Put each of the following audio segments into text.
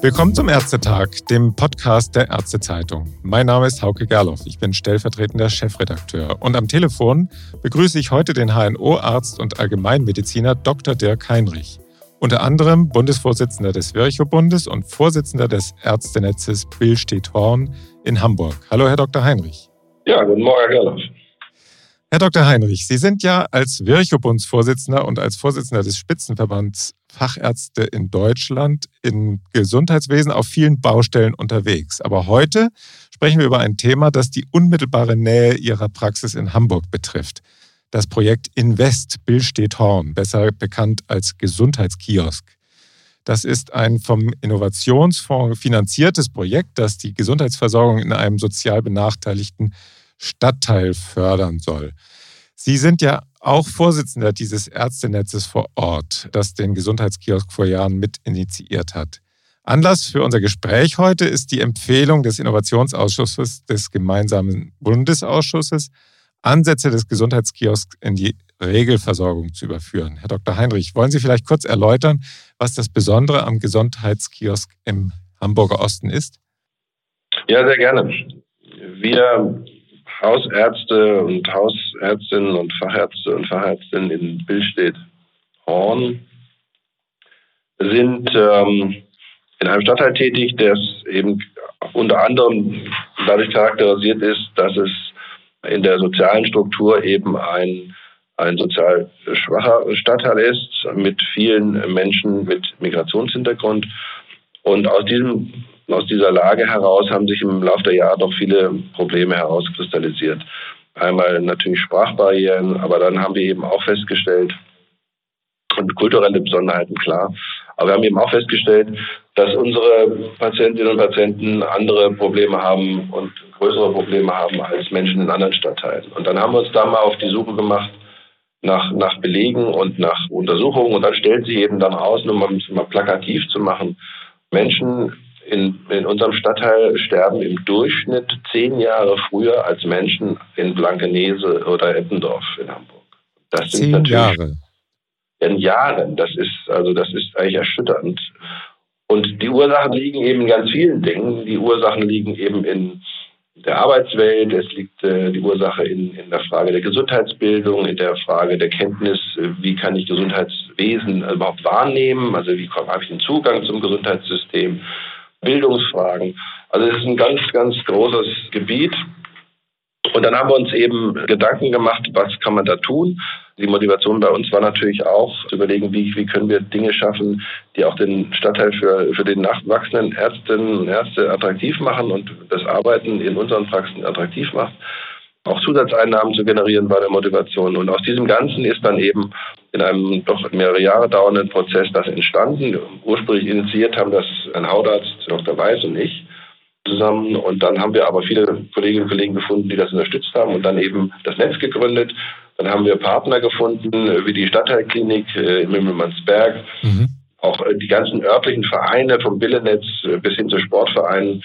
Willkommen zum Ärztetag, dem Podcast der Ärztezeitung. Mein Name ist Hauke Gerloff, ich bin stellvertretender Chefredakteur und am Telefon begrüße ich heute den HNO-Arzt und Allgemeinmediziner Dr. Dirk Heinrich, unter anderem Bundesvorsitzender des Virchow-Bundes und Vorsitzender des Ärztenetzes Billstedt-Horn in Hamburg. Hallo, Herr Dr. Heinrich. Ja, guten Morgen, Herr Gerloff. Herr Dr. Heinrich, Sie sind ja als Virchow-Bundsvorsitzender und als Vorsitzender des Spitzenverbands Fachärzte in Deutschland im Gesundheitswesen auf vielen Baustellen unterwegs. Aber heute sprechen wir über ein Thema, das die unmittelbare Nähe Ihrer Praxis in Hamburg betrifft. Das Projekt Invest Billstedt Horn, besser bekannt als Gesundheitskiosk. Das ist ein vom Innovationsfonds finanziertes Projekt, das die Gesundheitsversorgung in einem sozial benachteiligten Stadtteil fördern soll. Sie sind ja auch Vorsitzender dieses Ärztenetzes vor Ort, das den Gesundheitskiosk vor Jahren mit initiiert hat. Anlass für unser Gespräch heute ist die Empfehlung des Innovationsausschusses des gemeinsamen Bundesausschusses, Ansätze des Gesundheitskiosks in die Regelversorgung zu überführen. Herr Dr. Heinrich, wollen Sie vielleicht kurz erläutern, was das Besondere am Gesundheitskiosk im Hamburger Osten ist? Ja, sehr gerne. Wir Hausärzte und Hausärztinnen und Fachärzte und Fachärztinnen in Billstedt Horn sind ähm, in einem Stadtteil tätig, der eben unter anderem dadurch charakterisiert ist, dass es in der sozialen Struktur eben ein, ein sozial schwacher Stadtteil ist mit vielen Menschen mit Migrationshintergrund. Und aus diesem aus dieser Lage heraus haben sich im Laufe der Jahre doch viele Probleme herauskristallisiert. Einmal natürlich Sprachbarrieren, aber dann haben wir eben auch festgestellt, und kulturelle Besonderheiten klar, aber wir haben eben auch festgestellt, dass unsere Patientinnen und Patienten andere Probleme haben und größere Probleme haben als Menschen in anderen Stadtteilen. Und dann haben wir uns da mal auf die Suche gemacht nach, nach Belegen und nach Untersuchungen und dann stellt sich eben dann aus, um mal plakativ zu machen, Menschen in, in unserem Stadtteil sterben im Durchschnitt zehn Jahre früher als Menschen in Blankenese oder Eppendorf in Hamburg. Das sind zehn Jahre. In Jahren. Das ist, also das ist eigentlich erschütternd. Und die Ursachen liegen eben in ganz vielen Dingen. Die Ursachen liegen eben in der Arbeitswelt, es liegt äh, die Ursache in, in der Frage der Gesundheitsbildung, in der Frage der Kenntnis, wie kann ich Gesundheitswesen überhaupt wahrnehmen, also wie habe ich den Zugang zum Gesundheitssystem. Bildungsfragen. Also es ist ein ganz, ganz großes Gebiet. Und dann haben wir uns eben Gedanken gemacht, was kann man da tun. Die Motivation bei uns war natürlich auch zu überlegen, wie, wie können wir Dinge schaffen, die auch den Stadtteil für, für den nachwachsenden Ärztinnen und Ärzte attraktiv machen und das Arbeiten in unseren Praxen attraktiv macht auch Zusatzeinnahmen zu generieren bei der Motivation. Und aus diesem Ganzen ist dann eben in einem doch mehrere Jahre dauernden Prozess das entstanden. Ursprünglich initiiert haben das ein Hautarzt, Dr. Weiß und ich zusammen. Und dann haben wir aber viele Kolleginnen und Kollegen gefunden, die das unterstützt haben und dann eben das Netz gegründet. Dann haben wir Partner gefunden, wie die Stadtteilklinik äh, in Mimmelmannsberg. Mhm. Auch äh, die ganzen örtlichen Vereine vom Billenetz äh, bis hin zu Sportvereinen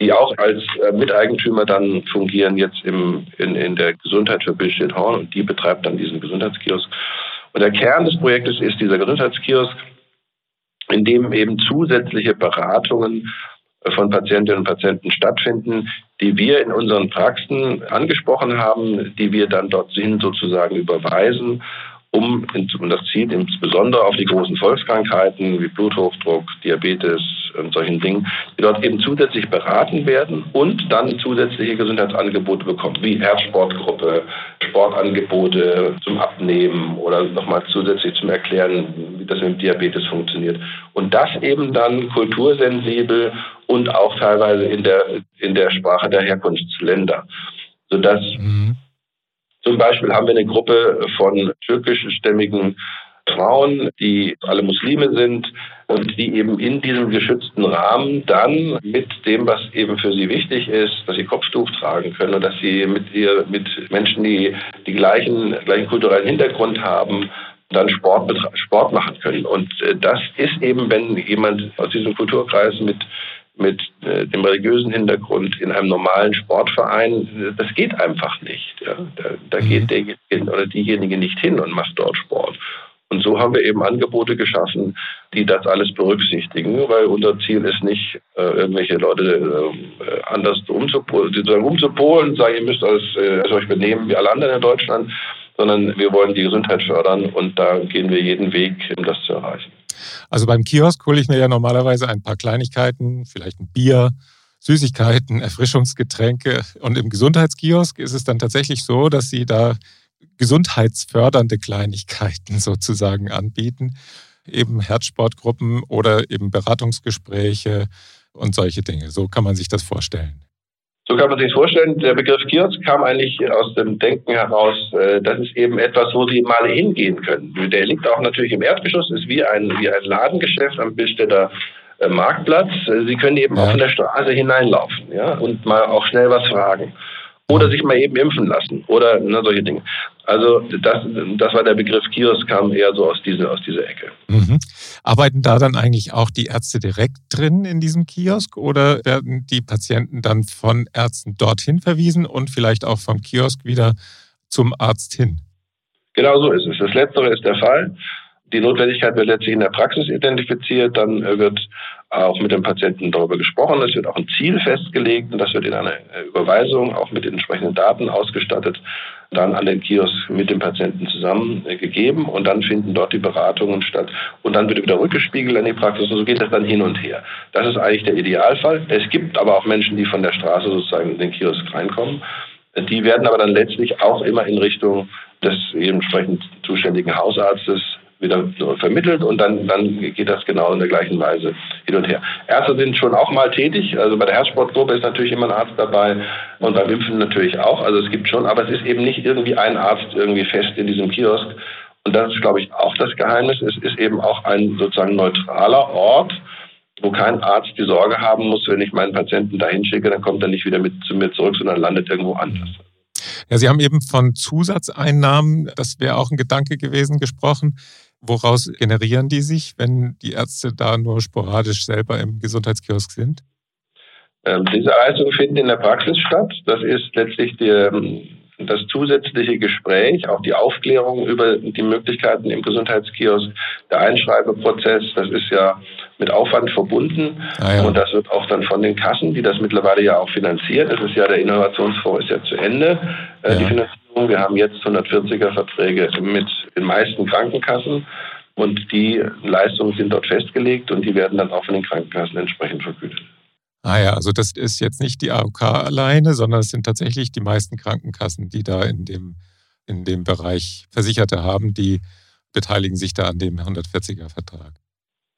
die auch als äh, Miteigentümer dann fungieren jetzt im, in, in der Gesundheit für Billstedt Horn und die betreibt dann diesen Gesundheitskiosk. Und der Kern des Projektes ist dieser Gesundheitskiosk, in dem eben zusätzliche Beratungen von Patientinnen und Patienten stattfinden, die wir in unseren Praxen angesprochen haben, die wir dann dorthin sozusagen überweisen um, und das zielt insbesondere auf die großen Volkskrankheiten wie Bluthochdruck, Diabetes und solchen Dingen, die dort eben zusätzlich beraten werden und dann zusätzliche Gesundheitsangebote bekommen, wie Herzsportgruppe, Sportangebote zum Abnehmen oder nochmal zusätzlich zum Erklären, wie das mit Diabetes funktioniert. Und das eben dann kultursensibel und auch teilweise in der, in der Sprache der Herkunftsländer, sodass mhm zum Beispiel haben wir eine Gruppe von türkischstämmigen Frauen, die alle Muslime sind und die eben in diesem geschützten Rahmen dann mit dem, was eben für sie wichtig ist, dass sie Kopftuch tragen können und dass sie mit ihr, mit Menschen, die die gleichen, gleichen kulturellen Hintergrund haben, dann Sport, Sport machen können. Und äh, das ist eben, wenn jemand aus diesem Kulturkreis mit mit äh, dem religiösen Hintergrund in einem normalen Sportverein, das geht einfach nicht. Ja. Da, da mhm. geht derjenige oder diejenige nicht hin und macht dort Sport. Und so haben wir eben Angebote geschaffen, die das alles berücksichtigen, weil unser Ziel ist nicht, äh, irgendwelche Leute äh, anders umzupolen, umzupolen, sagen, ihr müsst alles, äh, euch benehmen wie alle anderen in Deutschland, sondern wir wollen die Gesundheit fördern und da gehen wir jeden Weg, um das zu erreichen. Also beim Kiosk hole ich mir ja normalerweise ein paar Kleinigkeiten, vielleicht ein Bier, Süßigkeiten, Erfrischungsgetränke. Und im Gesundheitskiosk ist es dann tatsächlich so, dass Sie da gesundheitsfördernde Kleinigkeiten sozusagen anbieten. Eben Herzsportgruppen oder eben Beratungsgespräche und solche Dinge. So kann man sich das vorstellen. So kann man sich vorstellen. Der Begriff Kiosk kam eigentlich aus dem Denken heraus, äh, das ist eben etwas, wo Sie mal hingehen können. Der liegt auch natürlich im Erdgeschoss, ist wie ein, wie ein Ladengeschäft am Billstädter äh, Marktplatz. Sie können eben ja. auch von der Straße hineinlaufen ja, und mal auch schnell was fragen oder sich mal eben impfen lassen oder ne, solche Dinge. Also das, das war der Begriff Kiosk, kam eher so aus, diese, aus dieser Ecke. Mhm. Arbeiten da dann eigentlich auch die Ärzte direkt drin in diesem Kiosk oder werden die Patienten dann von Ärzten dorthin verwiesen und vielleicht auch vom Kiosk wieder zum Arzt hin? Genau so ist es. Das Letztere ist der Fall. Die Notwendigkeit wird letztlich in der Praxis identifiziert, dann wird auch mit dem Patienten darüber gesprochen, es wird auch ein Ziel festgelegt und das wird in einer Überweisung auch mit den entsprechenden Daten ausgestattet, dann an den Kiosk mit dem Patienten zusammen gegeben und dann finden dort die Beratungen statt und dann wird wieder rückgespiegelt an die Praxis und so geht das dann hin und her. Das ist eigentlich der Idealfall. Es gibt aber auch Menschen, die von der Straße sozusagen in den Kiosk reinkommen. Die werden aber dann letztlich auch immer in Richtung des entsprechend zuständigen Hausarztes wieder vermittelt und dann, dann geht das genau in der gleichen Weise hin und her. Ärzte sind schon auch mal tätig, also bei der Herzsportgruppe ist natürlich immer ein Arzt dabei und beim Impfen natürlich auch, also es gibt schon, aber es ist eben nicht irgendwie ein Arzt irgendwie fest in diesem Kiosk und das ist, glaube ich, auch das Geheimnis, es ist eben auch ein sozusagen neutraler Ort, wo kein Arzt die Sorge haben muss, wenn ich meinen Patienten dahin schicke, dann kommt er nicht wieder mit zu mir zurück, sondern landet irgendwo anders. Ja, Sie haben eben von Zusatzeinnahmen, das wäre auch ein Gedanke gewesen, gesprochen. Woraus generieren die sich, wenn die Ärzte da nur sporadisch selber im Gesundheitskiosk sind? Ähm, diese Leistungen finden in der Praxis statt. Das ist letztlich die, ähm, das zusätzliche Gespräch, auch die Aufklärung über die Möglichkeiten im Gesundheitskiosk, der Einschreibeprozess, das ist ja mit Aufwand verbunden ah, ja. und das wird auch dann von den Kassen, die das mittlerweile ja auch finanzieren, das ist ja der Innovationsfonds ist ja zu Ende, äh, ja. die Finanzierung wir haben jetzt 140er Verträge mit den meisten Krankenkassen und die Leistungen sind dort festgelegt und die werden dann auch von den Krankenkassen entsprechend vergütet. Ah ja, also das ist jetzt nicht die AOK alleine, sondern es sind tatsächlich die meisten Krankenkassen, die da in dem, in dem Bereich Versicherte haben, die beteiligen sich da an dem 140er Vertrag.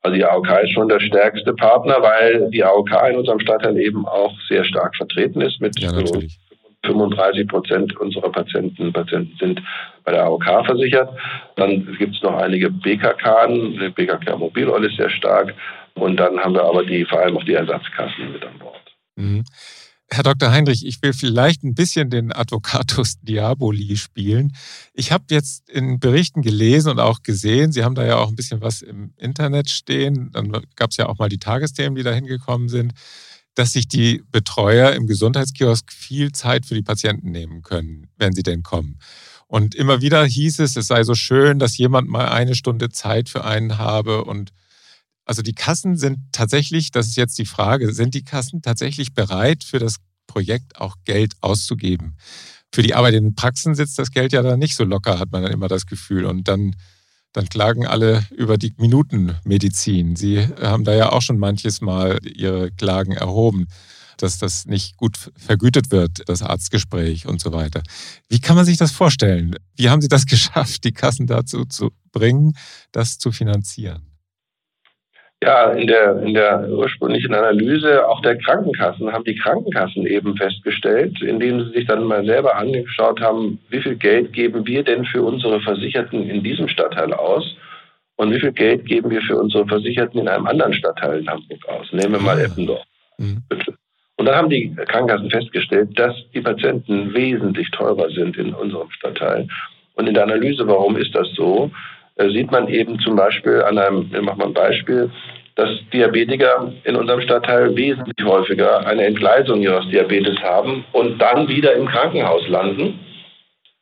Also die AOK ist schon der stärkste Partner, weil die AOK in unserem Stadtteil eben auch sehr stark vertreten ist mit ja, natürlich. 35 Prozent unserer Patienten, Patienten sind bei der AOK versichert. Dann gibt es noch einige BKK, die BKK Mobilroll ist sehr stark. Und dann haben wir aber die, vor allem auch die Ersatzkassen mit an Bord. Mhm. Herr Dr. Heinrich, ich will vielleicht ein bisschen den Advocatus Diaboli spielen. Ich habe jetzt in Berichten gelesen und auch gesehen, Sie haben da ja auch ein bisschen was im Internet stehen. Dann gab es ja auch mal die Tagesthemen, die da hingekommen sind dass sich die Betreuer im Gesundheitskiosk viel Zeit für die Patienten nehmen können, wenn sie denn kommen. Und immer wieder hieß es, es sei so schön, dass jemand mal eine Stunde Zeit für einen habe. Und also die Kassen sind tatsächlich, das ist jetzt die Frage, sind die Kassen tatsächlich bereit, für das Projekt auch Geld auszugeben? Für die Arbeit in den Praxen sitzt das Geld ja dann nicht so locker, hat man dann immer das Gefühl. Und dann dann klagen alle über die Minutenmedizin. Sie haben da ja auch schon manches Mal Ihre Klagen erhoben, dass das nicht gut vergütet wird, das Arztgespräch und so weiter. Wie kann man sich das vorstellen? Wie haben Sie das geschafft, die Kassen dazu zu bringen, das zu finanzieren? Ja, in der, in der ursprünglichen Analyse auch der Krankenkassen haben die Krankenkassen eben festgestellt, indem sie sich dann mal selber angeschaut haben, wie viel Geld geben wir denn für unsere Versicherten in diesem Stadtteil aus und wie viel Geld geben wir für unsere Versicherten in einem anderen Stadtteil in Hamburg aus. Nehmen wir mal ah. Eppendorf. Mhm. Und dann haben die Krankenkassen festgestellt, dass die Patienten wesentlich teurer sind in unserem Stadtteil. Und in der Analyse, warum ist das so? Äh, sieht man eben zum Beispiel an einem, ich mache mal ein Beispiel, dass Diabetiker in unserem Stadtteil wesentlich häufiger eine Entgleisung ihres Diabetes haben und dann wieder im Krankenhaus landen,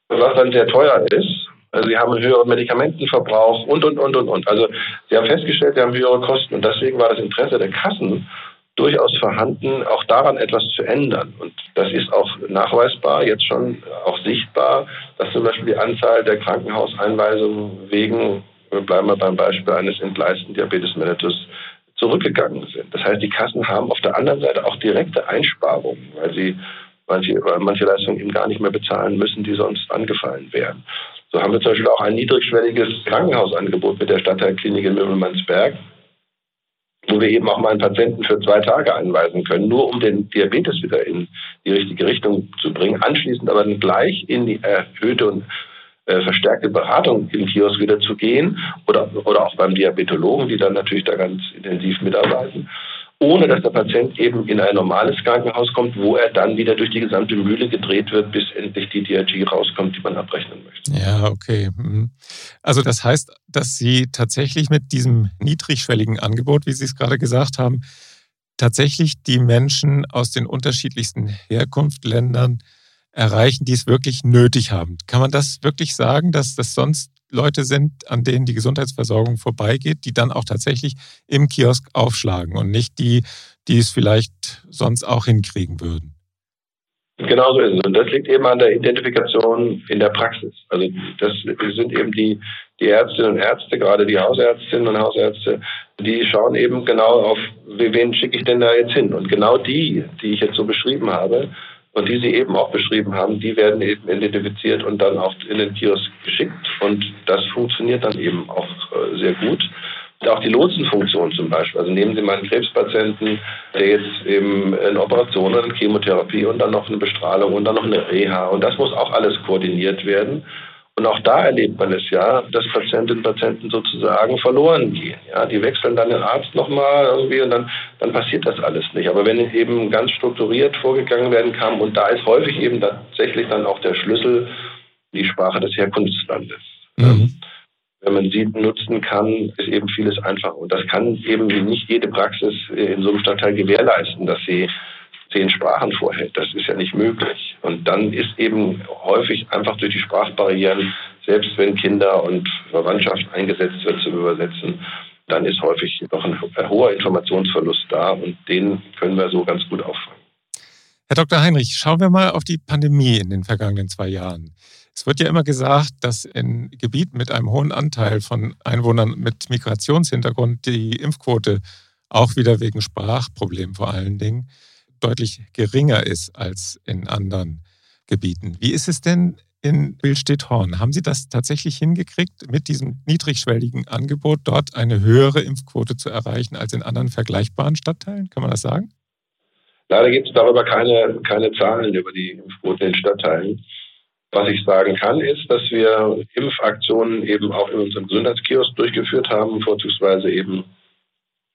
was dann sehr teuer ist. Also sie haben einen höheren Medikamentenverbrauch und, und, und, und, und. Also sie haben festgestellt, sie haben höhere Kosten und deswegen war das Interesse der Kassen durchaus vorhanden, auch daran etwas zu ändern. Und das ist auch nachweisbar, jetzt schon auch sichtbar, dass zum Beispiel die Anzahl der Krankenhauseinweisungen wegen, bleiben wir beim Beispiel eines entgleisten Diabetes mellitus, zurückgegangen sind. Das heißt, die Kassen haben auf der anderen Seite auch direkte Einsparungen, weil sie manche, manche Leistungen eben gar nicht mehr bezahlen müssen, die sonst angefallen wären. So haben wir zum Beispiel auch ein niedrigschwelliges Krankenhausangebot mit der Stadtteilklinik in Möbelmannsberg, wo wir eben auch mal einen Patienten für zwei Tage einweisen können, nur um den Diabetes wieder in die richtige Richtung zu bringen, anschließend aber dann gleich in die erhöhte und äh, verstärkte Beratung im Kiosk wieder zu gehen oder, oder auch beim Diabetologen, die dann natürlich da ganz intensiv mitarbeiten ohne dass der Patient eben in ein normales Krankenhaus kommt, wo er dann wieder durch die gesamte Mühle gedreht wird, bis endlich die DRG rauskommt, die man abrechnen möchte. Ja, okay. Mhm. Also das heißt, dass Sie tatsächlich mit diesem niedrigschwelligen Angebot, wie Sie es gerade gesagt haben, tatsächlich die Menschen aus den unterschiedlichsten Herkunftsländern erreichen, die es wirklich nötig haben. Kann man das wirklich sagen, dass das sonst Leute sind, an denen die Gesundheitsversorgung vorbeigeht, die dann auch tatsächlich im Kiosk aufschlagen und nicht die, die es vielleicht sonst auch hinkriegen würden. Genau so ist es. Und das liegt eben an der Identifikation in der Praxis. Also das sind eben die, die Ärztinnen und Ärzte, gerade die Hausärztinnen und Hausärzte, die schauen eben genau auf, wen schicke ich denn da jetzt hin? Und genau die, die ich jetzt so beschrieben habe, und die Sie eben auch beschrieben haben, die werden eben identifiziert und dann auch in den Kiosk geschickt. Und das funktioniert dann eben auch äh, sehr gut. Und auch die Lotsenfunktion zum Beispiel. Also nehmen Sie mal einen Krebspatienten, der jetzt eben eine Operation oder Chemotherapie und dann noch eine Bestrahlung und dann noch eine Reha. Und das muss auch alles koordiniert werden. Und auch da erlebt man es ja, dass Patientinnen und Patienten sozusagen verloren gehen. Ja, die wechseln dann den Arzt nochmal irgendwie und dann, dann passiert das alles nicht. Aber wenn eben ganz strukturiert vorgegangen werden kann, und da ist häufig eben tatsächlich dann auch der Schlüssel die Sprache des Herkunftslandes. Mhm. Wenn man sie nutzen kann, ist eben vieles einfacher. Und das kann eben nicht jede Praxis in so einem Stadtteil gewährleisten, dass sie zehn Sprachen vorhält. Das ist ja nicht möglich. Und dann ist eben häufig einfach durch die Sprachbarrieren, selbst wenn Kinder und Verwandtschaft eingesetzt wird zum Übersetzen, dann ist häufig noch ein hoher Informationsverlust da und den können wir so ganz gut auffangen. Herr Dr. Heinrich, schauen wir mal auf die Pandemie in den vergangenen zwei Jahren. Es wird ja immer gesagt, dass in Gebieten mit einem hohen Anteil von Einwohnern mit Migrationshintergrund die Impfquote auch wieder wegen Sprachproblemen vor allen Dingen deutlich geringer ist als in anderen Gebieten. Wie ist es denn in Billstedt-Horn? Haben Sie das tatsächlich hingekriegt, mit diesem niedrigschwelligen Angebot dort eine höhere Impfquote zu erreichen als in anderen vergleichbaren Stadtteilen? Kann man das sagen? Leider gibt es darüber keine, keine Zahlen über die Impfquote in Stadtteilen. Was ich sagen kann, ist, dass wir Impfaktionen eben auch in unserem Gesundheitskiosk durchgeführt haben, vorzugsweise eben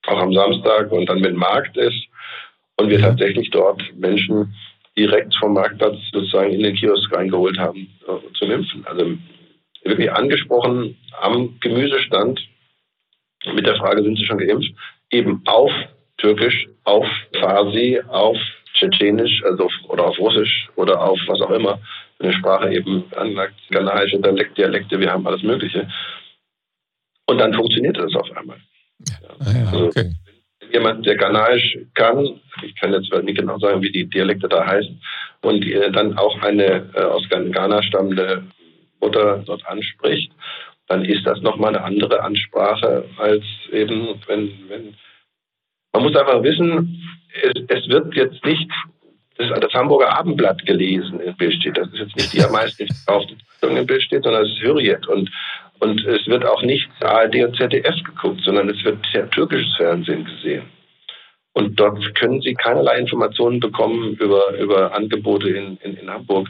auch am Samstag und dann, wenn Markt ist, und wir tatsächlich dort Menschen direkt vom Marktplatz sozusagen in den Kiosk reingeholt haben äh, zum Impfen. Also wirklich angesprochen am Gemüsestand mit der Frage, sind Sie schon geimpft? Eben auf Türkisch, auf Farsi, auf Tschetschenisch, also oder auf Russisch oder auf was auch immer eine Sprache eben anlagt, ghanaische Dialekte, wir haben alles Mögliche. Und dann funktioniert das auf einmal. Ja. Ah ja, also, okay jemand, der Ghanaisch kann, ich kann jetzt nicht genau sagen, wie die Dialekte da heißen, und äh, dann auch eine äh, aus Ghana stammende Mutter dort anspricht, dann ist das nochmal eine andere Ansprache als eben, wenn, wenn man muss einfach wissen, es, es wird jetzt nicht das, das, Hamburger Abendblatt gelesen in Billstedt. Das ist jetzt nicht die am meisten verkaufte Zeitung in Billstedt, sondern es ist Hürriyet. Und und es wird auch nicht ARD und ZDF geguckt, sondern es wird türkisches Fernsehen gesehen. Und dort können Sie keinerlei Informationen bekommen über, über Angebote in, in, in Hamburg,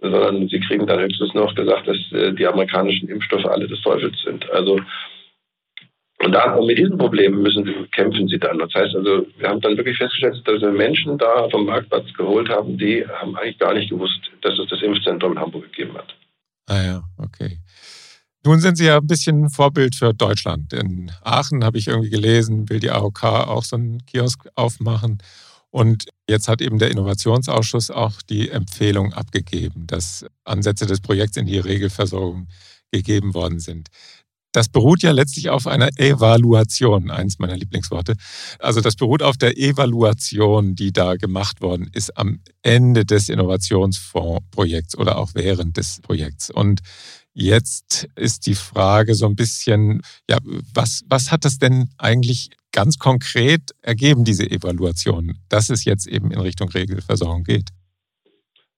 sondern Sie kriegen dann höchstens noch gesagt, dass äh, die amerikanischen Impfstoffe alle des Teufels sind. Also und, da, mit diesen Problemen müssen sie, kämpfen sie dann. Das heißt also, wir haben dann wirklich festgestellt, dass wir Menschen da vom Marktplatz geholt haben, die haben eigentlich gar nicht gewusst, dass es das Impfzentrum in Hamburg gegeben hat. Ah ja, okay. Nun sind Sie ja ein bisschen Vorbild für Deutschland. In Aachen habe ich irgendwie gelesen, will die AOK auch so einen Kiosk aufmachen. Und jetzt hat eben der Innovationsausschuss auch die Empfehlung abgegeben, dass Ansätze des Projekts in die Regelversorgung gegeben worden sind. Das beruht ja letztlich auf einer Evaluation, eins meiner Lieblingsworte. Also das beruht auf der Evaluation, die da gemacht worden ist am Ende des Innovationsfondsprojekts oder auch während des Projekts. Und jetzt ist die Frage so ein bisschen, ja, was, was hat das denn eigentlich ganz konkret ergeben, diese Evaluation, dass es jetzt eben in Richtung Regelversorgung geht?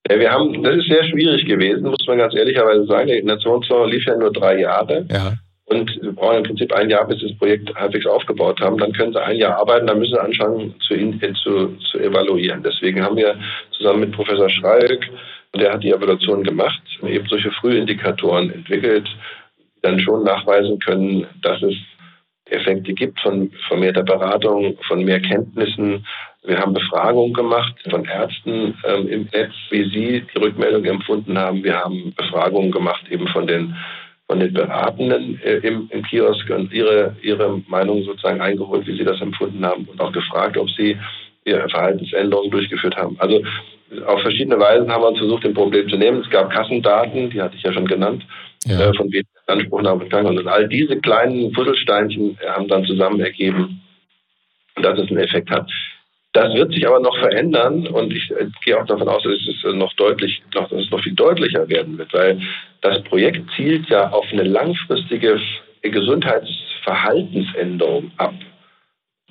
Ja, wir haben, das ist sehr schwierig gewesen, muss man ganz ehrlicherweise sagen. Der Nationsfonds lief ja nur drei Jahre. Ja. Und wir brauchen im Prinzip ein Jahr, bis das Projekt halbwegs aufgebaut haben. Dann können sie ein Jahr arbeiten, dann müssen sie anfangen zu, zu, zu evaluieren. Deswegen haben wir zusammen mit Professor Schreik, der hat die Evaluation gemacht, eben solche Frühindikatoren entwickelt, die dann schon nachweisen können, dass es Effekte gibt von vermehrter Beratung, von mehr Kenntnissen. Wir haben Befragungen gemacht von Ärzten ähm, im Netz, wie sie die Rückmeldung empfunden haben. Wir haben Befragungen gemacht eben von den von den Beratenden äh, im, im Kiosk und ihre, ihre Meinung sozusagen eingeholt, wie sie das empfunden haben und auch gefragt, ob sie Verhaltensänderungen durchgeführt haben. Also auf verschiedene Weisen haben wir uns versucht, dem Problem zu nehmen. Es gab Kassendaten, die hatte ich ja schon genannt, ja. äh, von weniger Anspruchnahme und all diese kleinen Puzzlesteinchen haben dann zusammen ergeben, dass es einen Effekt hat. Das wird sich aber noch verändern und ich äh, gehe auch davon aus, dass es noch deutlich, dass es noch viel deutlicher werden wird, weil das Projekt zielt ja auf eine langfristige Gesundheitsverhaltensänderung ab.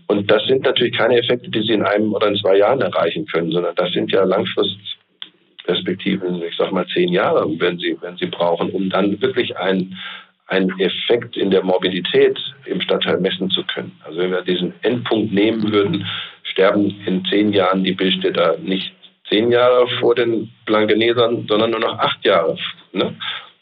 Und das sind natürlich keine Effekte, die Sie in einem oder in zwei Jahren erreichen können, sondern das sind ja Langfristperspektiven, ich sage mal zehn Jahre, wenn Sie, wenn Sie brauchen, um dann wirklich ein einen Effekt in der Mobilität im Stadtteil messen zu können. Also wenn wir diesen Endpunkt nehmen würden, sterben in zehn Jahren die Bildstädter nicht zehn Jahre vor den Blankenesern, sondern nur noch acht Jahre. Ne?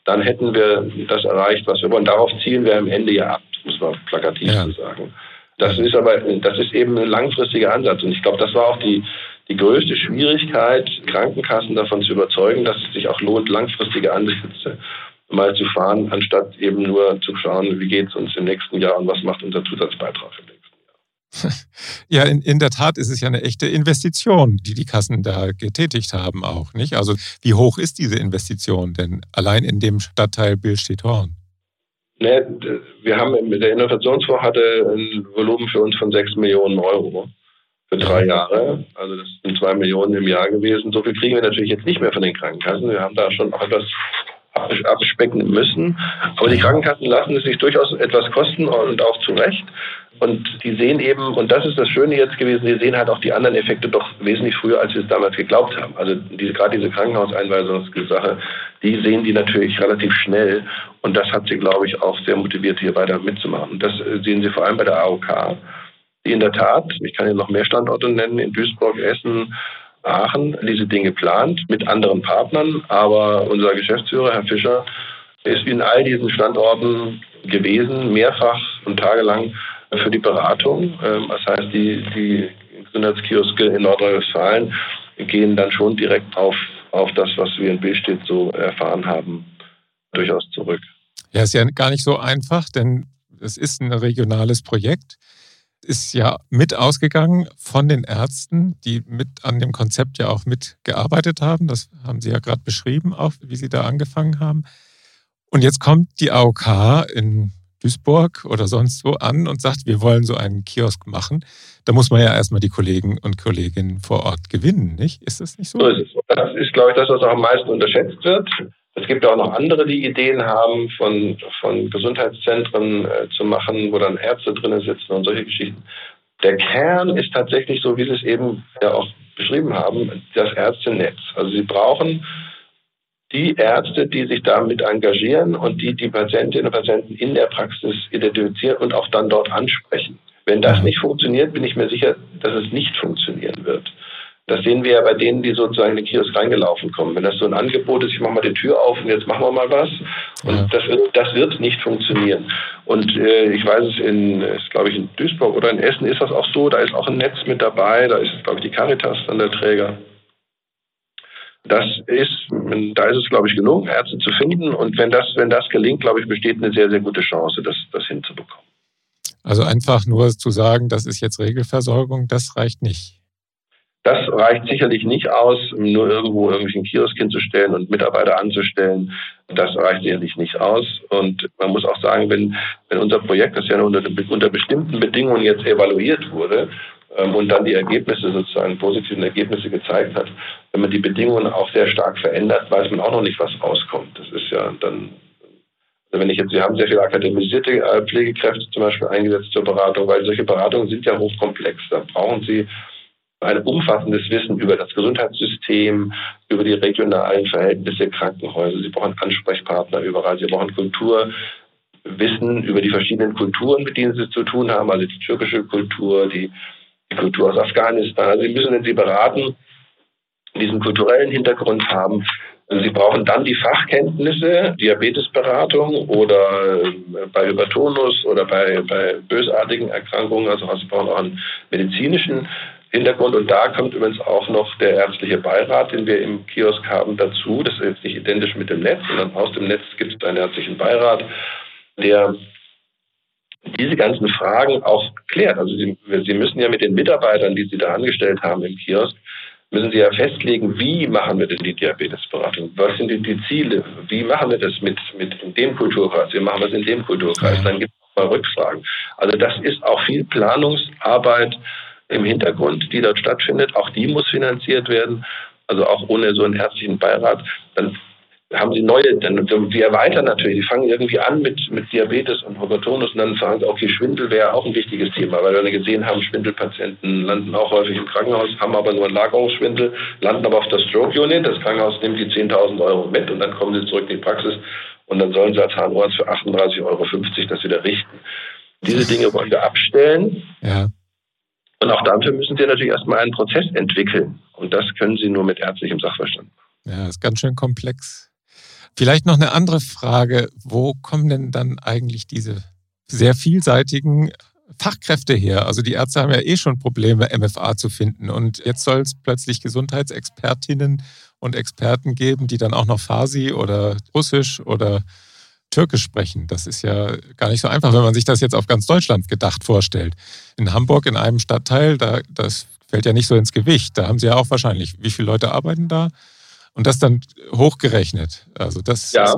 Dann hätten wir das erreicht, was wir wollen. Darauf zielen wir am Ende ja ab, muss man plakativ ja. sagen. Das ist aber, das ist eben ein langfristiger Ansatz. Und ich glaube, das war auch die, die größte Schwierigkeit, Krankenkassen davon zu überzeugen, dass es sich auch lohnt, langfristige Ansätze mal zu fahren, anstatt eben nur zu schauen, wie geht es uns im nächsten Jahr und was macht unser Zusatzbeitrag im nächsten Jahr. Ja, in, in der Tat ist es ja eine echte Investition, die die Kassen da getätigt haben auch, nicht? Also wie hoch ist diese Investition denn allein in dem Stadtteil Billstedt-Horn? Ne, wir haben, der Innovationsfonds hatte ein Volumen für uns von 6 Millionen Euro für drei Jahre. Also das sind 2 Millionen im Jahr gewesen. So viel kriegen wir natürlich jetzt nicht mehr von den Krankenkassen. Wir haben da schon auch etwas abspecken müssen. Aber die Krankenkassen lassen es sich durchaus etwas kosten und auch zu Recht. Und die sehen eben, und das ist das Schöne jetzt gewesen, die sehen halt auch die anderen Effekte doch wesentlich früher, als wir es damals geglaubt haben. Also diese, gerade diese Krankenhauseinweisungssache, die sehen die natürlich relativ schnell. Und das hat sie, glaube ich, auch sehr motiviert, hier weiter mitzumachen. Und das äh, sehen Sie vor allem bei der AOK, die in der Tat, ich kann Ihnen noch mehr Standorte nennen, in Duisburg, Essen, Aachen diese Dinge plant mit anderen Partnern. Aber unser Geschäftsführer, Herr Fischer, ist in all diesen Standorten gewesen, mehrfach und tagelang für die Beratung. Ähm, das heißt, die, die Gesundheitskioske in Nordrhein-Westfalen gehen dann schon direkt auf, auf das, was wir in Billstedt so erfahren haben, durchaus zurück. Ja, ist ja gar nicht so einfach, denn es ist ein regionales Projekt ist ja mit ausgegangen von den Ärzten, die mit an dem Konzept ja auch mitgearbeitet haben. Das haben Sie ja gerade beschrieben, auch wie Sie da angefangen haben. Und jetzt kommt die AOK in Duisburg oder sonst wo an und sagt, wir wollen so einen Kiosk machen. Da muss man ja erstmal die Kollegen und Kolleginnen vor Ort gewinnen, nicht? Ist das nicht so? so ist das ist, glaube ich, das, was auch am meisten unterschätzt wird. Es gibt auch noch andere, die Ideen haben, von, von Gesundheitszentren äh, zu machen, wo dann Ärzte drinnen sitzen und solche Geschichten. Der Kern ist tatsächlich so, wie Sie es eben ja auch beschrieben haben, das Ärztenetz. Also Sie brauchen die Ärzte, die sich damit engagieren und die die Patientinnen und Patienten in der Praxis identifizieren und auch dann dort ansprechen. Wenn das nicht funktioniert, bin ich mir sicher, dass es nicht funktionieren wird. Das sehen wir ja bei denen, die sozusagen in den Kiosk reingelaufen kommen. Wenn das so ein Angebot ist, ich mache mal die Tür auf und jetzt machen wir mal was. Und ja. das, wird, das wird nicht funktionieren. Und äh, ich weiß es in, ist, glaube ich, in Duisburg oder in Essen ist das auch so. Da ist auch ein Netz mit dabei. Da ist, glaube ich, die Caritas dann der Träger. Das ist, da ist es, glaube ich, gelungen, Ärzte zu finden. Und wenn das, wenn das gelingt, glaube ich, besteht eine sehr, sehr gute Chance, das, das hinzubekommen. Also einfach nur zu sagen, das ist jetzt Regelversorgung, das reicht nicht. Das reicht sicherlich nicht aus, nur irgendwo irgendwelchen Kiosk hinzustellen und Mitarbeiter anzustellen. Das reicht sicherlich nicht aus. Und man muss auch sagen, wenn, wenn unser Projekt, das ja unter, unter bestimmten Bedingungen jetzt evaluiert wurde, ähm, und dann die Ergebnisse sozusagen, positiven Ergebnisse gezeigt hat, wenn man die Bedingungen auch sehr stark verändert, weiß man auch noch nicht, was rauskommt. Das ist ja dann, also wenn ich jetzt, wir haben sehr viele akademisierte äh, Pflegekräfte zum Beispiel eingesetzt zur Beratung, weil solche Beratungen sind ja hochkomplex. Da brauchen Sie ein umfassendes Wissen über das Gesundheitssystem, über die regionalen Verhältnisse Krankenhäuser. Sie brauchen Ansprechpartner überall. Sie brauchen Kulturwissen über die verschiedenen Kulturen, mit denen Sie zu tun haben, also die türkische Kultur, die die Kultur aus Afghanistan. Also Sie müssen, wenn Sie beraten, diesen kulturellen Hintergrund haben. Sie brauchen dann die Fachkenntnisse, Diabetesberatung oder äh, bei Hypertonus oder bei, bei bösartigen Erkrankungen. Also Sie brauchen auch einen medizinischen Hintergrund. Und da kommt übrigens auch noch der ärztliche Beirat, den wir im Kiosk haben, dazu. Das ist jetzt nicht identisch mit dem Netz, sondern aus dem Netz gibt es einen ärztlichen Beirat, der diese ganzen Fragen auch klärt. Also Sie, Sie müssen ja mit den Mitarbeitern, die Sie da angestellt haben im Kiosk, müssen Sie ja festlegen, wie machen wir denn die Diabetesberatung? Was sind denn die Ziele? Wie machen wir das mit, mit in dem Kulturkreis? Wie machen wir es in dem Kulturkreis? Dann gibt es mal Rückfragen. Also das ist auch viel Planungsarbeit im Hintergrund, die dort stattfindet. Auch die muss finanziert werden. Also auch ohne so einen ärztlichen Beirat. Dann haben sie neue, dann, die erweitern natürlich, die fangen irgendwie an mit, mit Diabetes und Hypertonus und dann sagen sie, okay, Schwindel wäre auch ein wichtiges Thema, weil wir gesehen haben, Schwindelpatienten landen auch häufig im Krankenhaus, haben aber nur einen Lagerungsschwindel, landen aber auf der Stroke Unit, das Krankenhaus nimmt die 10.000 Euro mit und dann kommen sie zurück in die Praxis und dann sollen sie als Zahnarzt für 38,50 Euro das wieder richten. Diese Dinge wollen wir abstellen. Ja. Und auch dafür müssen Sie natürlich erstmal einen Prozess entwickeln. Und das können Sie nur mit ärztlichem Sachverstand. Ja, ist ganz schön komplex. Vielleicht noch eine andere Frage. Wo kommen denn dann eigentlich diese sehr vielseitigen Fachkräfte her? Also die Ärzte haben ja eh schon Probleme, MFA zu finden. Und jetzt soll es plötzlich Gesundheitsexpertinnen und Experten geben, die dann auch noch Farsi oder Russisch oder Türkisch sprechen. Das ist ja gar nicht so einfach, wenn man sich das jetzt auf ganz Deutschland gedacht vorstellt. In Hamburg, in einem Stadtteil, da, das fällt ja nicht so ins Gewicht. Da haben Sie ja auch wahrscheinlich, wie viele Leute arbeiten da? Und das dann hochgerechnet. Also das ja, ist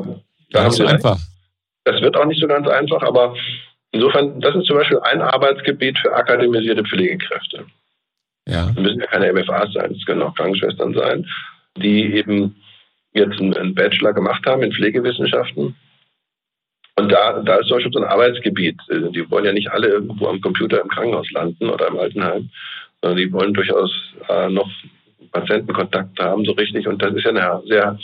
gar nicht so einfach. Das wird auch nicht so ganz einfach, aber insofern, das ist zum Beispiel ein Arbeitsgebiet für akademisierte Pflegekräfte. Ja. Das müssen ja keine MFAs sein, es können auch Krankenschwestern sein, die eben jetzt einen Bachelor gemacht haben in Pflegewissenschaften und da, da ist zum Beispiel so ein Arbeitsgebiet. Äh, die wollen ja nicht alle irgendwo am Computer im Krankenhaus landen oder im Altenheim, sondern die wollen durchaus äh, noch Patientenkontakt haben, so richtig. Und das ist ja eine sehr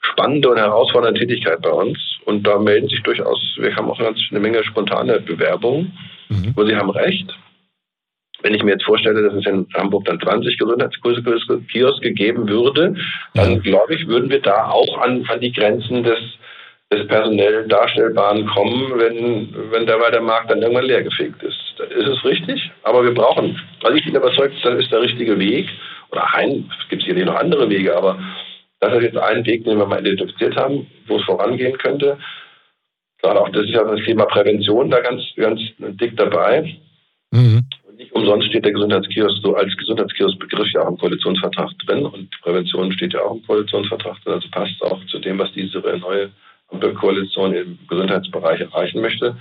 spannende und herausfordernde Tätigkeit bei uns. Und da melden sich durchaus, wir haben auch eine Menge spontane Bewerbungen, mhm. wo Sie haben recht. Wenn ich mir jetzt vorstelle, dass es in Hamburg dann 20 Gesundheitskioske geben würde, dann glaube ich, würden wir da auch an, an die Grenzen des des personell Darstellbaren kommen, wenn, wenn dabei der Markt dann irgendwann leergefegt ist. Da ist es richtig, aber wir brauchen, weil ich bin überzeugt, das ist der richtige Weg. Oder ein, es gibt sicherlich noch andere Wege, aber das ist jetzt ein Weg, den wir mal identifiziert haben, wo es vorangehen könnte. Gerade auch das ist ja das Thema Prävention da ganz, ganz dick dabei. Mhm. nicht umsonst steht der Gesundheitskiosk so als Gesundheitskiosk-Begriff ja auch im Koalitionsvertrag drin und Prävention steht ja auch im Koalitionsvertrag drin. Also passt auch zu dem, was diese neue Koalition im Gesundheitsbereich erreichen möchte.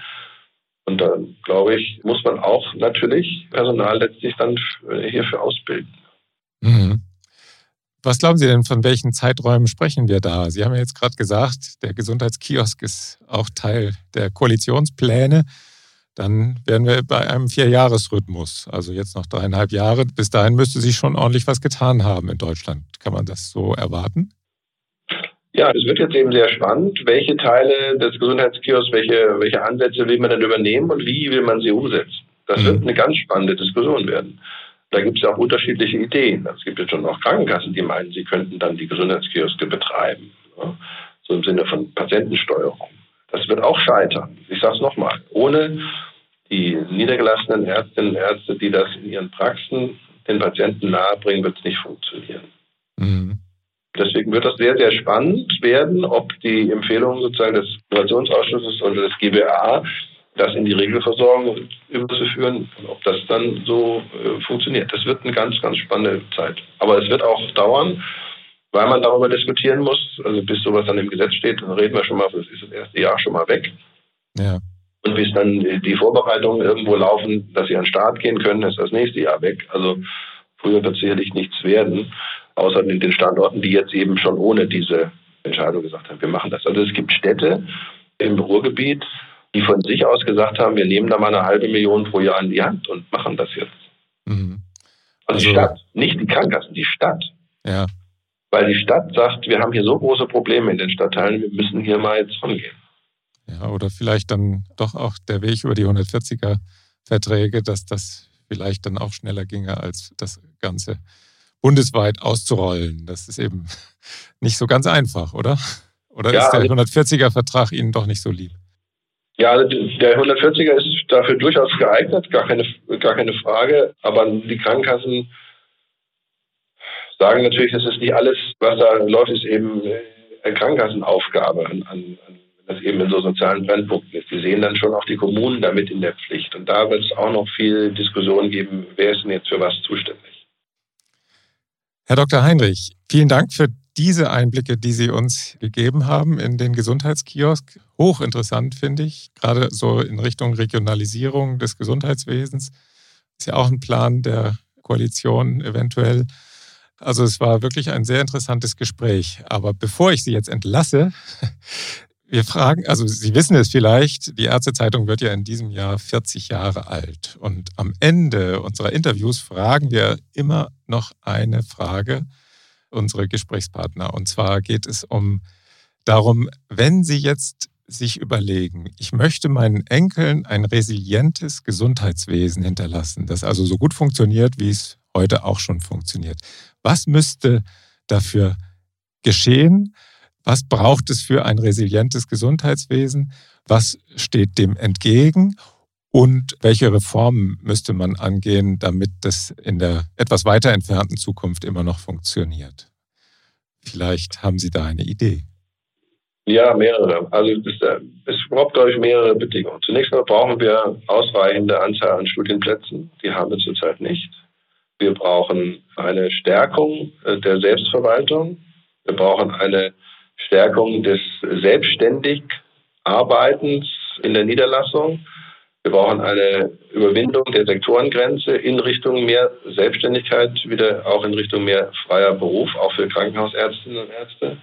Und dann, glaube ich, muss man auch natürlich Personal letztlich dann hierfür ausbilden. Mhm. Was glauben Sie denn, von welchen Zeiträumen sprechen wir da? Sie haben ja jetzt gerade gesagt, der Gesundheitskiosk ist auch Teil der Koalitionspläne. Dann wären wir bei einem Vierjahresrhythmus, also jetzt noch dreieinhalb Jahre. Bis dahin müsste sich schon ordentlich was getan haben in Deutschland. Kann man das so erwarten? Ja, es wird jetzt eben sehr spannend, welche Teile des Gesundheitskiosks, welche, welche Ansätze will man denn übernehmen und wie will man sie umsetzen. Das wird mhm. eine ganz spannende Diskussion werden. Da gibt es ja auch unterschiedliche Ideen. Es gibt jetzt schon auch Krankenkassen, die meinen, sie könnten dann die Gesundheitskioske betreiben. Ja, so im Sinne von Patientensteuerung. Das wird auch scheitern. Ich sage es nochmal. Ohne die niedergelassenen Ärztinnen und Ärzte, die das in ihren Praxen den Patienten nahebringen, wird es nicht funktionieren. Mhm. Deswegen wird das sehr, sehr spannend werden, ob die Empfehlungen sozusagen des Innovationsausschusses oder des GBA das in die Regelversorgung überzuführen ob das dann so äh, funktioniert. Das wird eine ganz, ganz spannende Zeit. Aber es wird auch dauern, weil man darüber diskutieren muss. Also bis sowas dann im Gesetz steht, dann reden wir schon mal, das ist das erste Jahr schon mal weg. Ja. Und bis dann die Vorbereitungen irgendwo laufen, dass sie an den Start gehen können, ist das nächste Jahr weg. Also früher wird sicherlich nichts werden, außer in den Standorten, die jetzt eben schon ohne diese Entscheidung gesagt haben, wir machen das. Also es gibt Städte im Ruhrgebiet, die von sich aus gesagt haben, wir nehmen da mal eine halbe Million pro Jahr in die Hand und machen das jetzt. Mhm. Also, also die Stadt, nicht die Krankenkassen, die Stadt. Ja. Weil die Stadt sagt, wir haben hier so große Probleme in den Stadtteilen, wir müssen hier mal jetzt rangehen. Ja, oder vielleicht dann doch auch der Weg über die 140er Verträge, dass das vielleicht dann auch schneller ginge, als das Ganze bundesweit auszurollen. Das ist eben nicht so ganz einfach, oder? Oder ja, ist der 140er also Vertrag Ihnen doch nicht so lieb? Ja, also der 140er ist dafür durchaus geeignet, gar keine, gar keine Frage. Aber die Krankenkassen sagen natürlich, das ist nicht alles, was da läuft, ist eben eine Krankenkassenaufgabe an, an, an das eben in so sozialen Brennpunkten ist. Die sehen dann schon auch die Kommunen damit in der Pflicht. Und da wird es auch noch viel Diskussion geben, wer ist denn jetzt für was zuständig. Herr Dr. Heinrich, vielen Dank für diese Einblicke, die Sie uns gegeben haben in den Gesundheitskiosk. Hochinteressant, finde ich, gerade so in Richtung Regionalisierung des Gesundheitswesens. Ist ja auch ein Plan der Koalition eventuell. Also es war wirklich ein sehr interessantes Gespräch. Aber bevor ich Sie jetzt entlasse, wir fragen, also Sie wissen es vielleicht, die Ärztezeitung wird ja in diesem Jahr 40 Jahre alt. Und am Ende unserer Interviews fragen wir immer noch eine Frage unsere Gesprächspartner. Und zwar geht es um darum, wenn Sie jetzt sich überlegen, ich möchte meinen Enkeln ein resilientes Gesundheitswesen hinterlassen, das also so gut funktioniert, wie es heute auch schon funktioniert. Was müsste dafür geschehen? Was braucht es für ein resilientes Gesundheitswesen? Was steht dem entgegen? Und welche Reformen müsste man angehen, damit das in der etwas weiter entfernten Zukunft immer noch funktioniert? Vielleicht haben Sie da eine Idee. Ja, mehrere. Also es, es braucht, glaube ich, mehrere Bedingungen. Zunächst mal brauchen wir ausreichende Anzahl an Studienplätzen. Die haben wir zurzeit nicht. Wir brauchen eine Stärkung äh, der Selbstverwaltung. Wir brauchen eine Stärkung des selbstständig Arbeitens in der Niederlassung. Wir brauchen eine Überwindung der Sektorengrenze in Richtung mehr Selbstständigkeit, wieder auch in Richtung mehr freier Beruf, auch für Krankenhausärztinnen und Ärzte.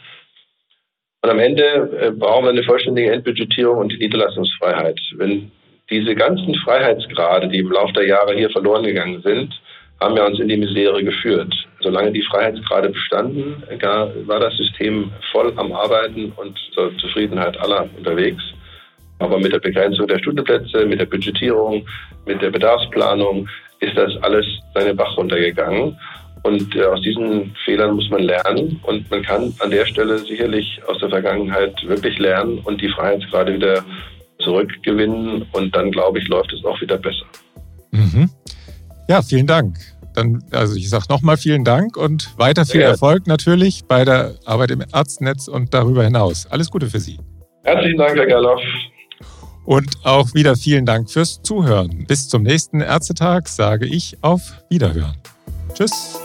Und am Ende äh, brauchen wir eine vollständige Entbudgetierung und die Niederlassungsfreiheit. Wenn diese ganzen Freiheitsgrade, die im Laufe der Jahre hier verloren gegangen sind, haben ja uns in die Misere geführt. Solange die Freiheitsgrade bestanden, war das System voll am Arbeiten und zur Zufriedenheit aller unterwegs. Aber mit der Begrenzung der Studienplätze, mit der Budgetierung, mit der Bedarfsplanung ist das alles seine Bach runtergegangen. Und äh, aus diesen Fehlern muss man lernen und man kann an der Stelle sicherlich aus der Vergangenheit wirklich lernen und die Freiheitsgrade wieder zurückgewinnen und dann, glaube ich, läuft es auch wieder besser. Mhm. Ja, vielen Dank. Dann, also ich sage nochmal vielen Dank und weiter viel ja. Erfolg natürlich bei der Arbeit im Arztnetz und darüber hinaus. Alles Gute für Sie. Herzlichen Dank, Herr Gerloff. Und auch wieder vielen Dank fürs Zuhören. Bis zum nächsten Ärztetag sage ich auf Wiederhören. Tschüss.